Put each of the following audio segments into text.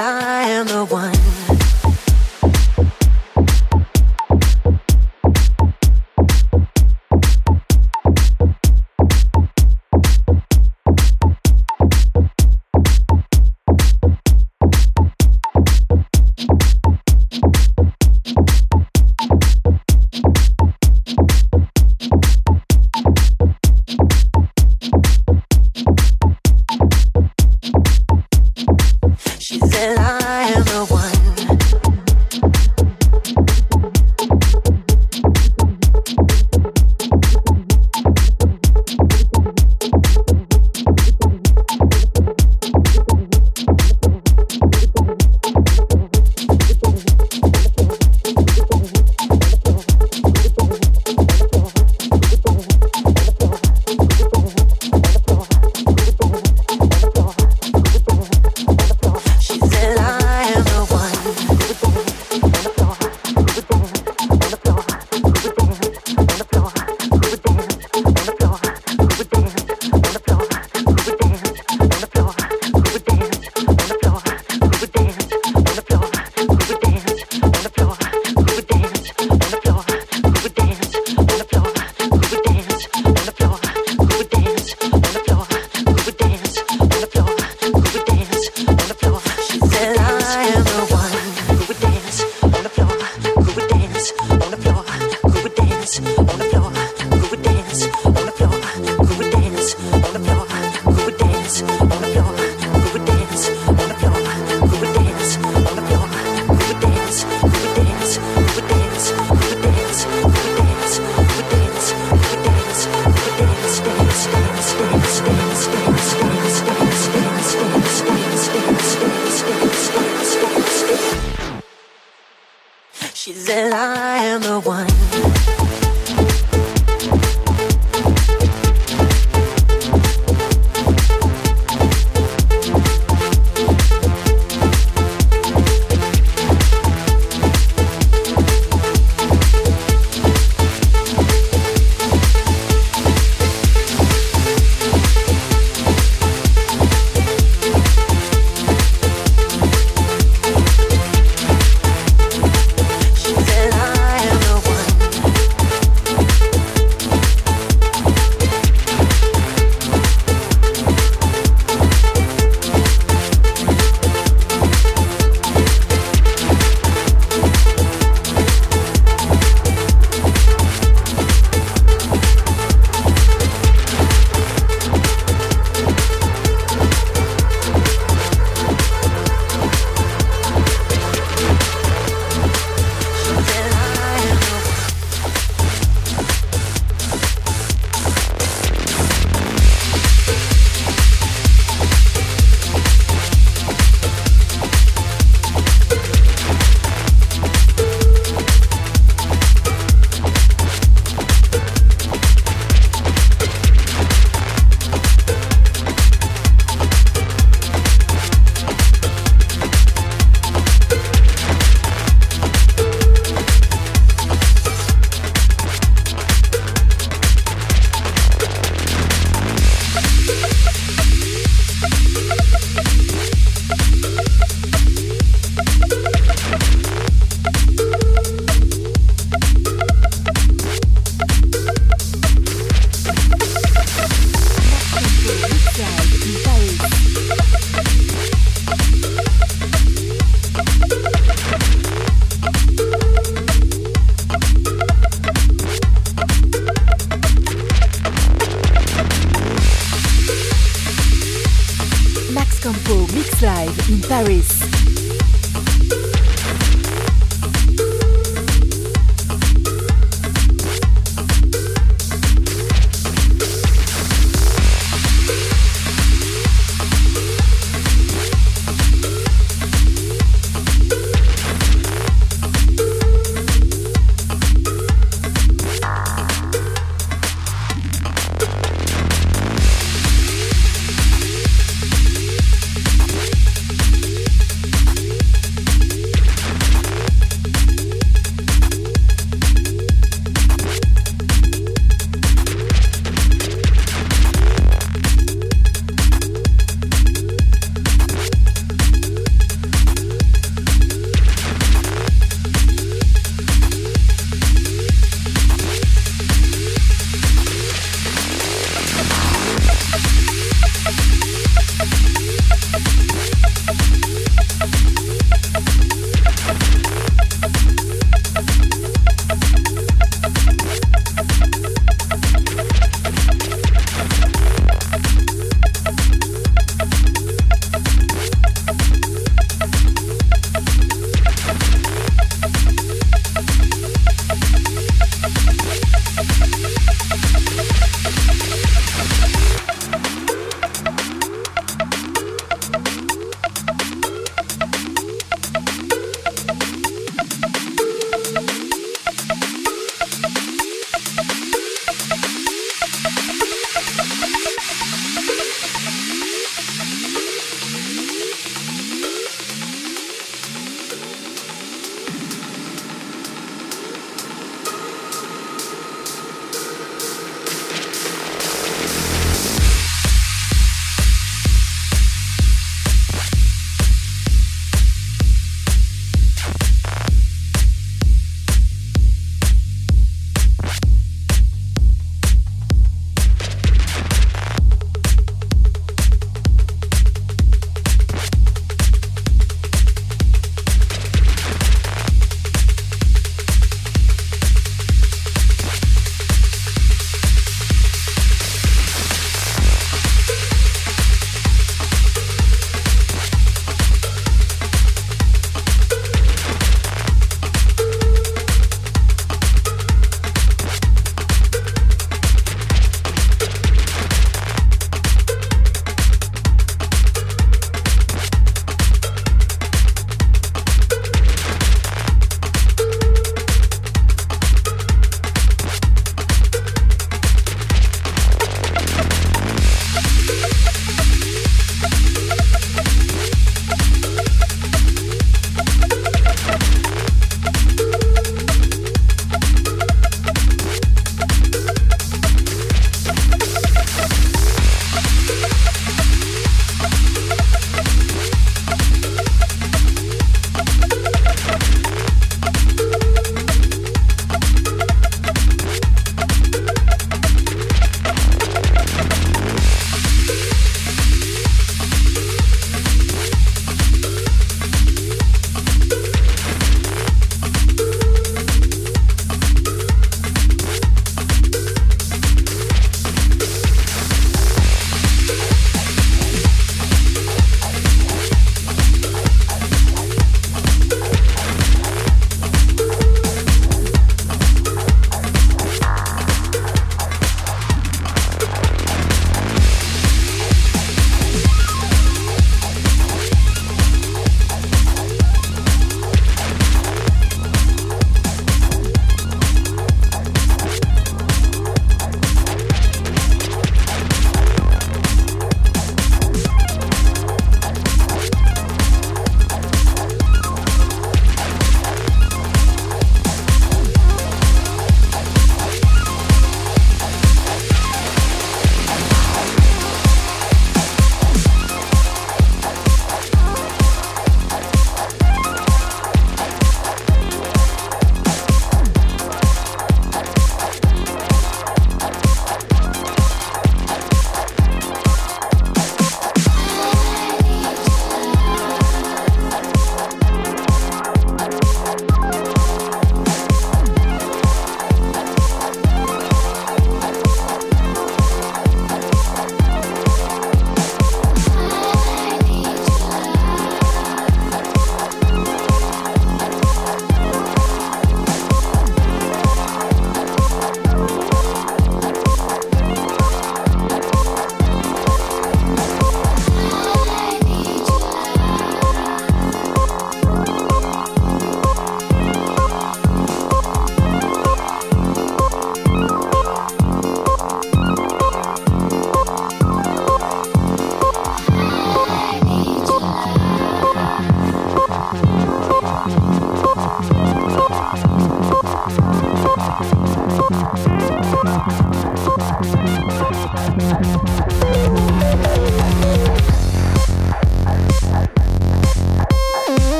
I am the one.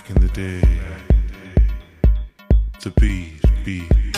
Back in the day. The beat, beat,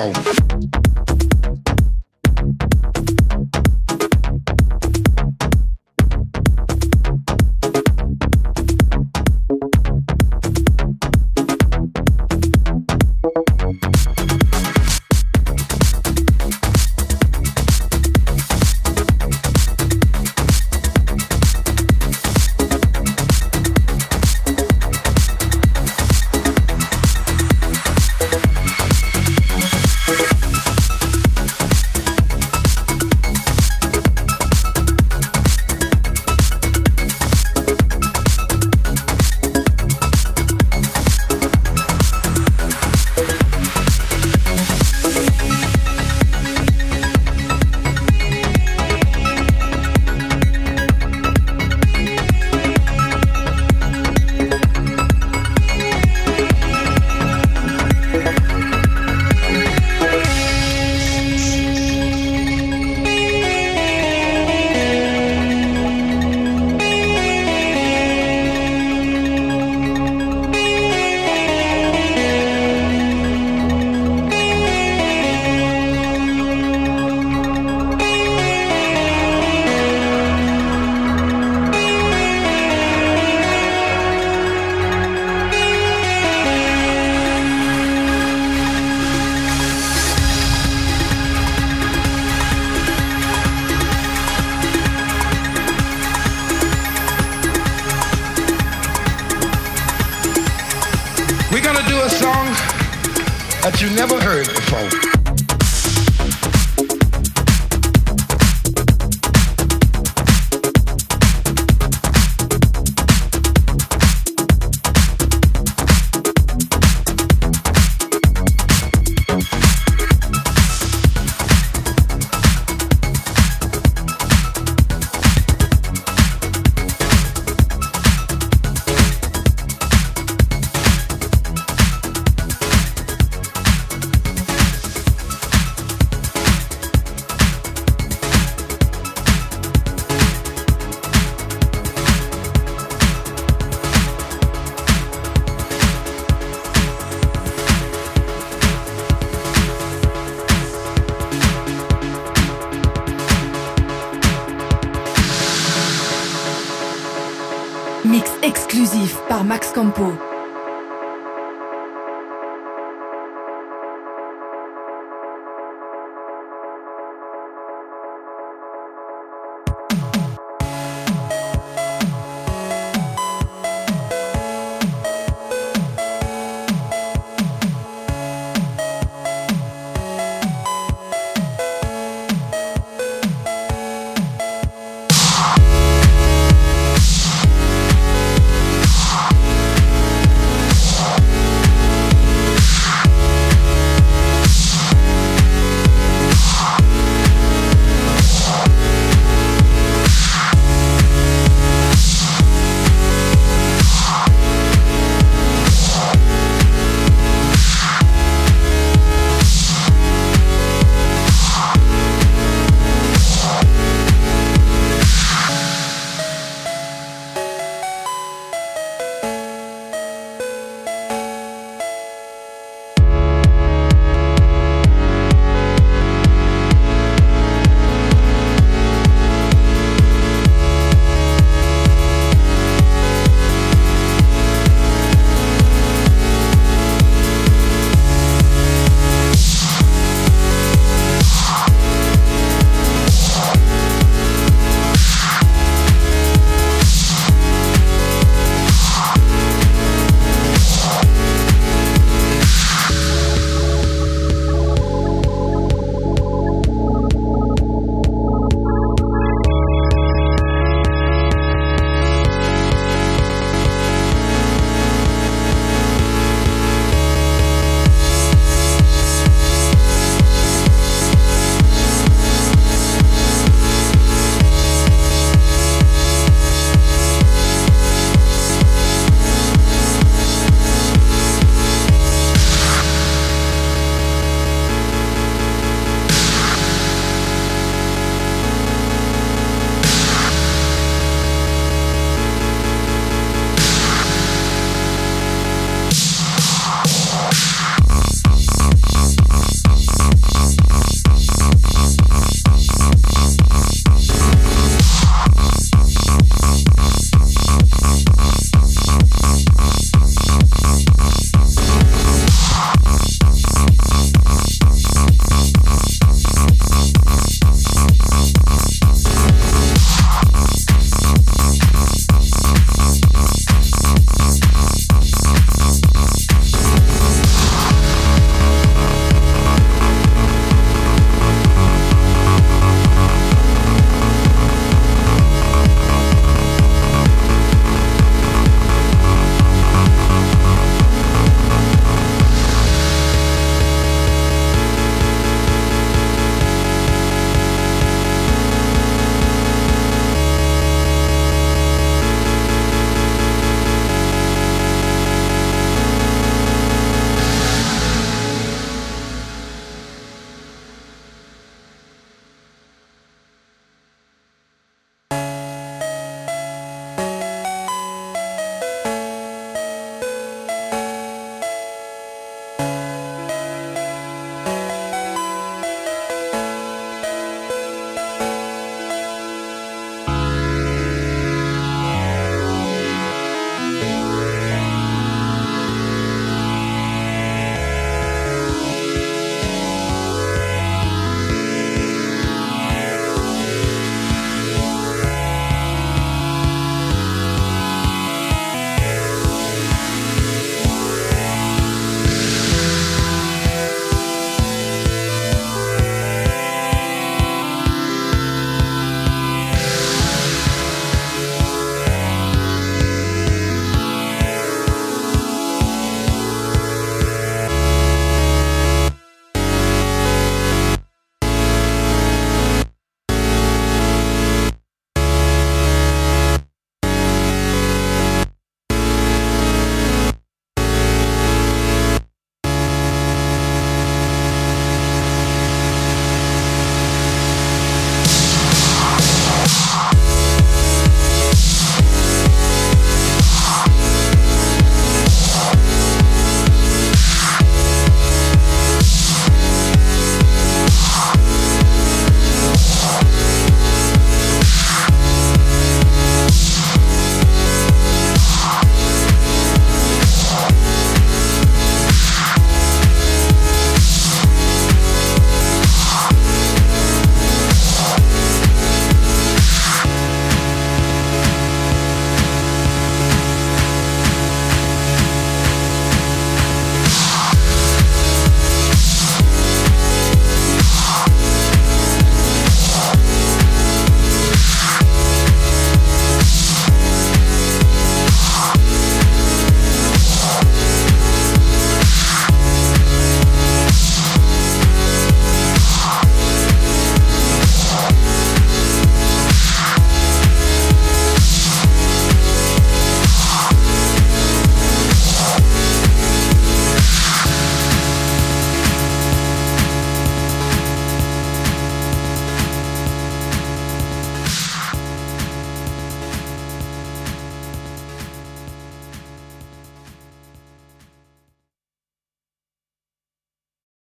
heard